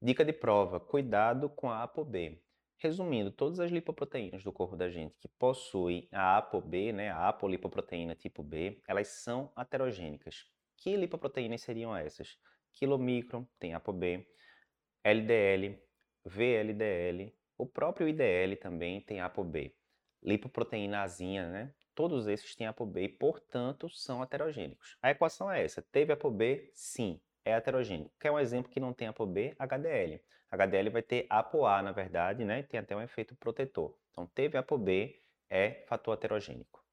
Dica de prova: cuidado com a ApoB. Resumindo, todas as lipoproteínas do corpo da gente que possuem a ApoB, né, a apolipoproteína tipo B, elas são aterogênicas. Que lipoproteínas seriam essas? Quilomicron tem ApoB, LDL, VLDL, o próprio IDL também tem ApoB. Lipoproteína azinha, né? Todos esses têm ApoB e, portanto, são aterogênicos. A equação é essa. Teve ApoB? Sim é heterogêneo. Quer um exemplo que não tem ApoB? HDL. HDL vai ter ApoA, na verdade, né? Tem até um efeito protetor. Então, teve ApoB, é fator heterogênico.